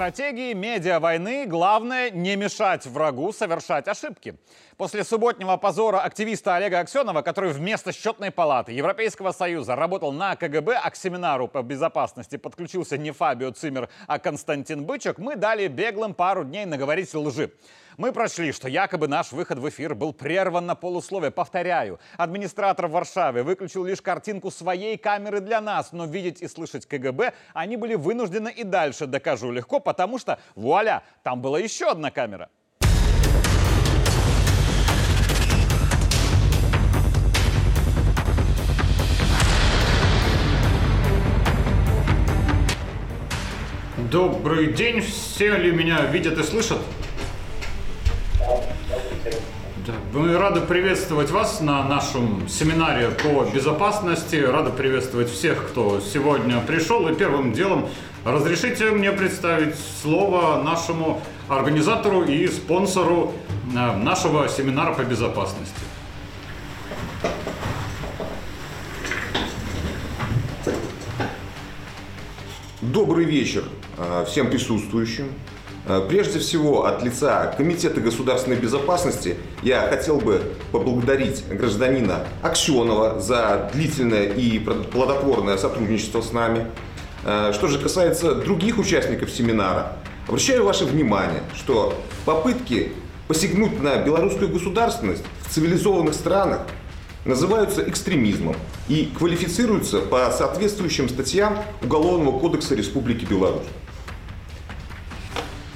стратегии медиа-войны главное не мешать врагу совершать ошибки. После субботнего позора активиста Олега Аксенова, который вместо счетной палаты Европейского Союза работал на КГБ, а к семинару по безопасности подключился не Фабио Цимер, а Константин Бычек, мы дали беглым пару дней наговорить лжи. Мы прочли, что якобы наш выход в эфир был прерван на полусловие. Повторяю, администратор в Варшаве выключил лишь картинку своей камеры для нас, но видеть и слышать КГБ они были вынуждены и дальше, докажу легко, потому что, вуаля, там была еще одна камера. Добрый день, все ли меня видят и слышат? Мы рады приветствовать вас на нашем семинаре по безопасности. Рады приветствовать всех, кто сегодня пришел. И первым делом разрешите мне представить слово нашему организатору и спонсору э, нашего семинара по безопасности. Добрый вечер э, всем присутствующим. Э, прежде всего, от лица Комитета государственной безопасности я хотел бы поблагодарить гражданина Аксенова за длительное и плодотворное сотрудничество с нами. Э, что же касается других участников семинара, обращаю ваше внимание, что попытки посягнуть на белорусскую государственность в цивилизованных странах называются экстремизмом и квалифицируются по соответствующим статьям Уголовного кодекса Республики Беларусь.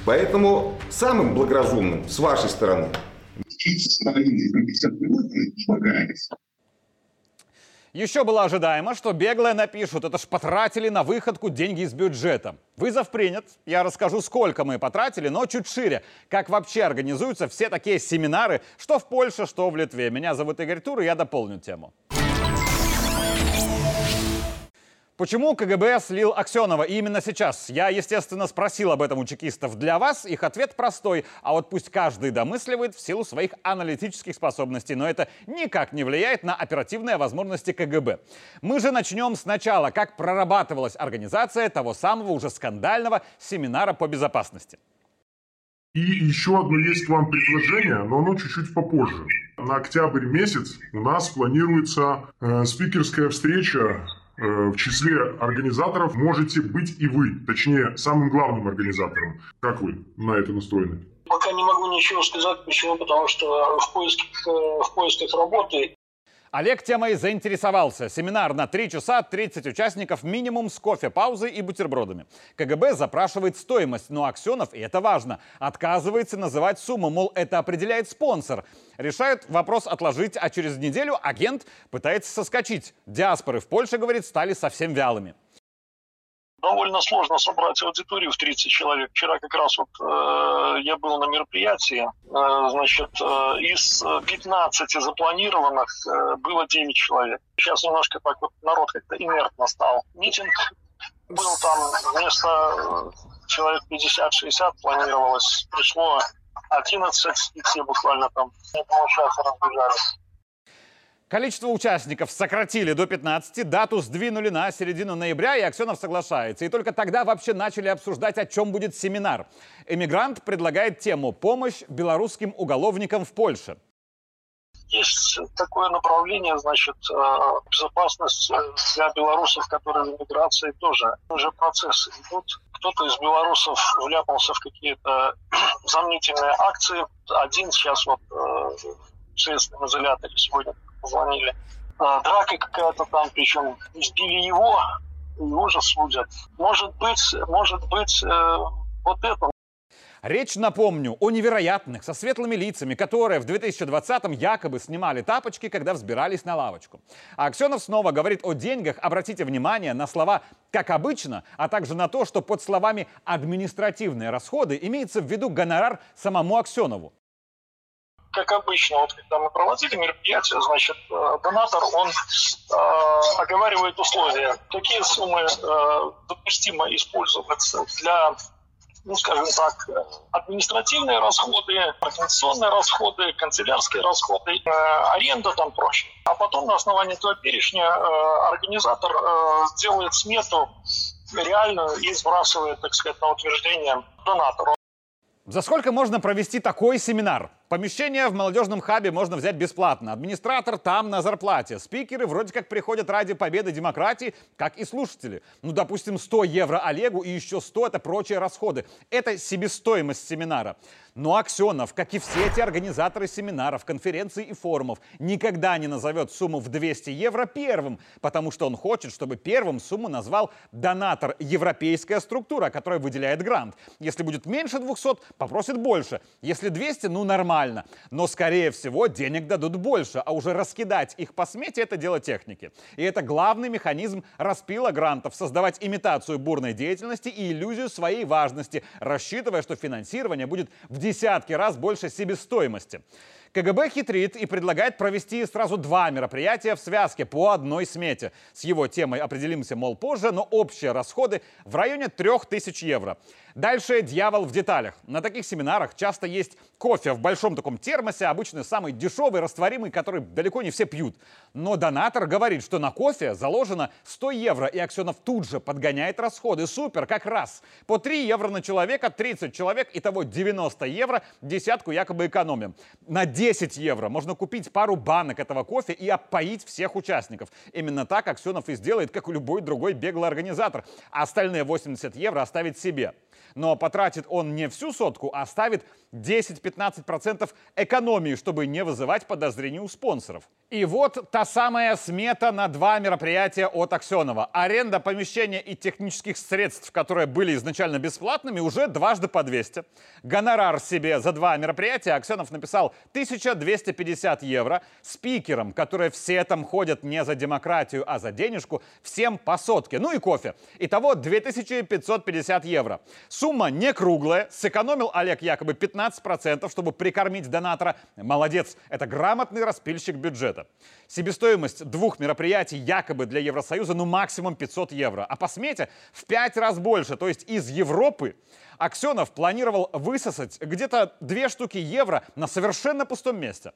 Поэтому самым благоразумным с вашей стороны еще было ожидаемо, что беглые напишут, это ж потратили на выходку деньги из бюджета. Вызов принят. Я расскажу, сколько мы потратили, но чуть шире. Как вообще организуются все такие семинары, что в Польше, что в Литве. Меня зовут Игорь Тур, и я дополню тему. Почему КГБ слил Аксенова и именно сейчас? Я, естественно, спросил об этом у чекистов. Для вас их ответ простой, а вот пусть каждый домысливает в силу своих аналитических способностей, но это никак не влияет на оперативные возможности КГБ. Мы же начнем сначала, как прорабатывалась организация того самого уже скандального семинара по безопасности. И еще одно есть вам предложение, но оно чуть-чуть попозже. На октябрь месяц у нас планируется э, спикерская встреча в числе организаторов можете быть и вы, точнее, самым главным организатором. Как вы на это настроены? Пока не могу ничего сказать. Почему? Потому что в поисках, э, в поисках работы Олег темой заинтересовался. Семинар на 3 часа, 30 участников, минимум с кофе, паузой и бутербродами. КГБ запрашивает стоимость, но Аксенов, и это важно, отказывается называть сумму, мол, это определяет спонсор. Решают вопрос отложить, а через неделю агент пытается соскочить. Диаспоры в Польше, говорит, стали совсем вялыми довольно сложно собрать аудиторию в 30 человек. Вчера как раз вот э, я был на мероприятии, э, значит, э, из 15 запланированных э, было 9 человек. Сейчас немножко так вот народ как-то инертно стал. Митинг был там вместо э, человек 50-60 планировалось, пришло 11, и все буквально там не получается разбежались. Количество участников сократили до 15, дату сдвинули на середину ноября, и Аксенов соглашается. И только тогда вообще начали обсуждать, о чем будет семинар. Эмигрант предлагает тему «Помощь белорусским уголовникам в Польше». Есть такое направление, значит, э, безопасность для белорусов, которые в эмиграции тоже. Уже процессы идут. Кто-то из белорусов вляпался в какие-то сомнительные акции. Один сейчас вот э, следственном изоляторе сегодня позвонили. А, драка какая-то там, причем избили его, его же судят. Может быть, может быть, э, вот это. Речь, напомню, о невероятных, со светлыми лицами, которые в 2020-м якобы снимали тапочки, когда взбирались на лавочку. А Аксенов снова говорит о деньгах. Обратите внимание на слова «как обычно», а также на то, что под словами «административные расходы» имеется в виду гонорар самому Аксенову как обычно, вот когда мы проводили мероприятие, значит, э, донатор, он э, оговаривает условия, какие суммы э, допустимо использовать для ну, скажем так, административные расходы, организационные расходы, канцелярские расходы, э, аренда там прочее. А потом на основании этого перечня э, организатор э, делает смету реальную и сбрасывает, так сказать, на утверждение донатору. За сколько можно провести такой семинар? Помещение в молодежном хабе можно взять бесплатно. Администратор там на зарплате. Спикеры вроде как приходят ради победы демократии, как и слушатели. Ну, допустим, 100 евро Олегу и еще 100 это прочие расходы. Это себестоимость семинара. Но Аксенов, как и все эти организаторы семинаров, конференций и форумов, никогда не назовет сумму в 200 евро первым, потому что он хочет, чтобы первым сумму назвал донатор, европейская структура, которая выделяет грант. Если будет меньше 200, попросит больше. Если 200, ну нормально нормально. Но, скорее всего, денег дадут больше, а уже раскидать их по смете – это дело техники. И это главный механизм распила грантов – создавать имитацию бурной деятельности и иллюзию своей важности, рассчитывая, что финансирование будет в десятки раз больше себестоимости. КГБ хитрит и предлагает провести сразу два мероприятия в связке по одной смете. С его темой определимся, мол, позже, но общие расходы в районе 3000 евро. Дальше дьявол в деталях. На таких семинарах часто есть кофе в большом таком термосе, обычно самый дешевый, растворимый, который далеко не все пьют. Но донатор говорит, что на кофе заложено 100 евро, и Аксенов тут же подгоняет расходы. Супер, как раз. По 3 евро на человека, 30 человек, итого 90 евро, десятку якобы экономим. На 10 евро можно купить пару банок этого кофе и опоить всех участников. Именно так Аксенов и сделает, как и любой другой беглый организатор. А остальные 80 евро оставить себе но потратит он не всю сотку, а ставит 10-15% экономии, чтобы не вызывать подозрений у спонсоров. И вот та самая смета на два мероприятия от Аксенова. Аренда помещения и технических средств, которые были изначально бесплатными, уже дважды по 200. Гонорар себе за два мероприятия Аксенов написал 1250 евро. Спикерам, которые все там ходят не за демократию, а за денежку, всем по сотке. Ну и кофе. Итого 2550 евро. Сумма не круглая. Сэкономил Олег якобы 15%, чтобы прикормить донатора. Молодец. Это грамотный распильщик бюджета. Себестоимость двух мероприятий якобы для Евросоюза ну максимум 500 евро, а по смете в пять раз больше. То есть из Европы Аксенов планировал высосать где-то две штуки евро на совершенно пустом месте.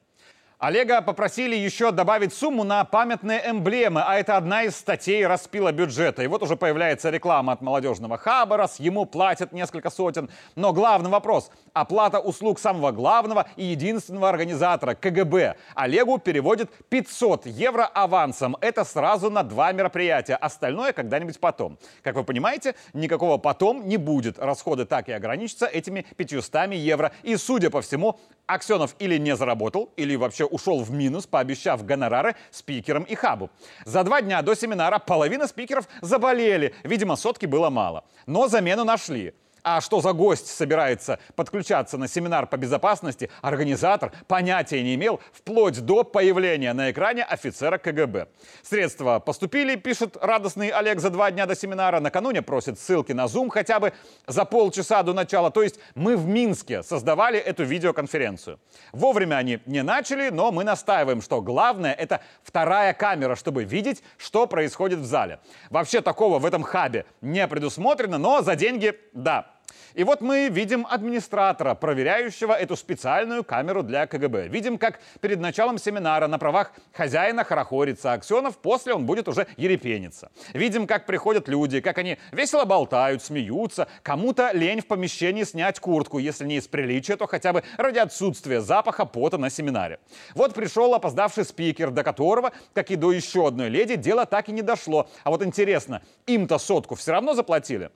Олега попросили еще добавить сумму на памятные эмблемы, а это одна из статей распила бюджета. И вот уже появляется реклама от молодежного Хабарас, ему платят несколько сотен. Но главный вопрос – оплата услуг самого главного и единственного организатора – КГБ. Олегу переводит 500 евро авансом. Это сразу на два мероприятия, остальное когда-нибудь потом. Как вы понимаете, никакого потом не будет. Расходы так и ограничатся этими 500 евро. И, судя по всему, Аксенов или не заработал, или вообще ушел в минус, пообещав гонорары спикерам и хабу. За два дня до семинара половина спикеров заболели. Видимо, сотки было мало. Но замену нашли. А что за гость собирается подключаться на семинар по безопасности, организатор понятия не имел вплоть до появления на экране офицера КГБ. Средства поступили, пишет радостный Олег за два дня до семинара. Накануне просит ссылки на Zoom хотя бы за полчаса до начала. То есть мы в Минске создавали эту видеоконференцию. Вовремя они не начали, но мы настаиваем, что главное это вторая камера, чтобы видеть, что происходит в зале. Вообще такого в этом хабе не предусмотрено, но за деньги – да. И вот мы видим администратора, проверяющего эту специальную камеру для КГБ. Видим, как перед началом семинара на правах хозяина хорохорится Аксенов, после он будет уже ерепениться. Видим, как приходят люди, как они весело болтают, смеются. Кому-то лень в помещении снять куртку, если не из приличия, то хотя бы ради отсутствия запаха пота на семинаре. Вот пришел опоздавший спикер, до которого, как и до еще одной леди, дело так и не дошло. А вот интересно, им-то сотку все равно заплатили?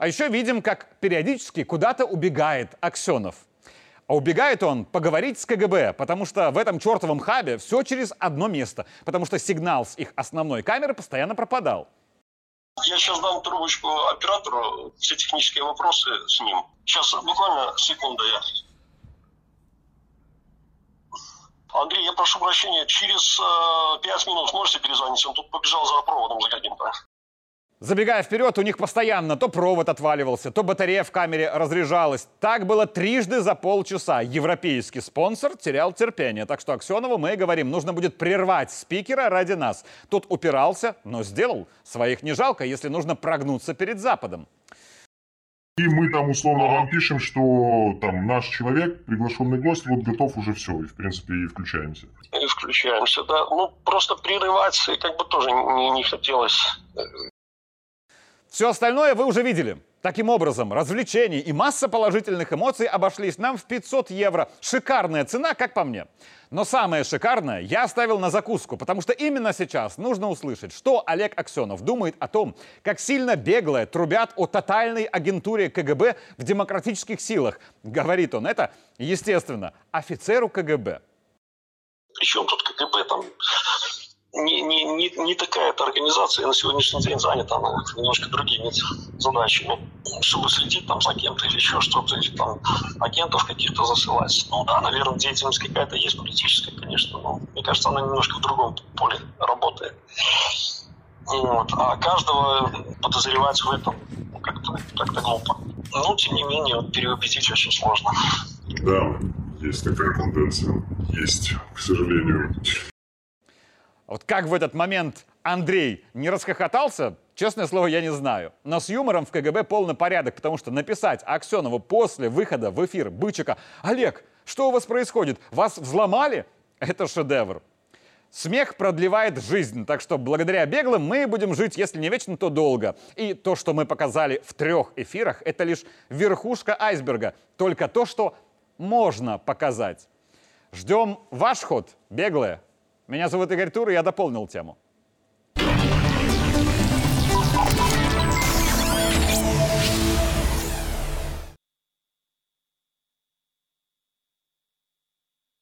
А еще видим, как периодически куда-то убегает Аксенов. А убегает он поговорить с КГБ, потому что в этом чертовом хабе все через одно место, потому что сигнал с их основной камеры постоянно пропадал. Я сейчас дам трубочку оператору, все технические вопросы с ним. Сейчас, буквально секунду я. Андрей, я прошу прощения, через э, 5 минут сможете перезвонить? Он тут побежал за проводом за каким-то. Забегая вперед, у них постоянно то провод отваливался, то батарея в камере разряжалась. Так было трижды за полчаса. Европейский спонсор терял терпение. Так что Аксенову мы говорим, нужно будет прервать спикера ради нас. Тот упирался, но сделал. Своих не жалко, если нужно прогнуться перед Западом. И мы там условно вам пишем, что там наш человек, приглашенный гость, вот готов уже все, и в принципе и включаемся. И включаемся, да. Ну, просто прерывать как бы тоже не, не хотелось. Все остальное вы уже видели. Таким образом, развлечений и масса положительных эмоций обошлись нам в 500 евро. Шикарная цена, как по мне. Но самое шикарное я оставил на закуску, потому что именно сейчас нужно услышать, что Олег Аксенов думает о том, как сильно беглые трубят о тотальной агентуре КГБ в демократических силах. Говорит он это, естественно, офицеру КГБ. Причем тут КГБ там не, не, не, не такая эта организация на сегодняшний день занята, она немножко другими задачами, чтобы следить там за кем-то или еще что-то, или там агентов каких-то засылать. Ну да, наверное, деятельность какая-то есть политическая, конечно, но мне кажется, она немножко в другом поле работает. Вот. А каждого подозревать в этом ну, как-то как глупо. Но, тем не менее, переубедить очень сложно. Да, есть такая тенденция. Есть, к сожалению. Вот как в этот момент Андрей не расхохотался, честное слово, я не знаю. Но с юмором в КГБ полный порядок, потому что написать Аксенову после выхода в эфир Бычика «Олег, что у вас происходит? Вас взломали?» Это шедевр. Смех продлевает жизнь, так что благодаря беглым мы будем жить, если не вечно, то долго. И то, что мы показали в трех эфирах, это лишь верхушка айсберга. Только то, что можно показать. Ждем ваш ход, беглые. Меня зовут Игорь Тур, и я дополнил тему.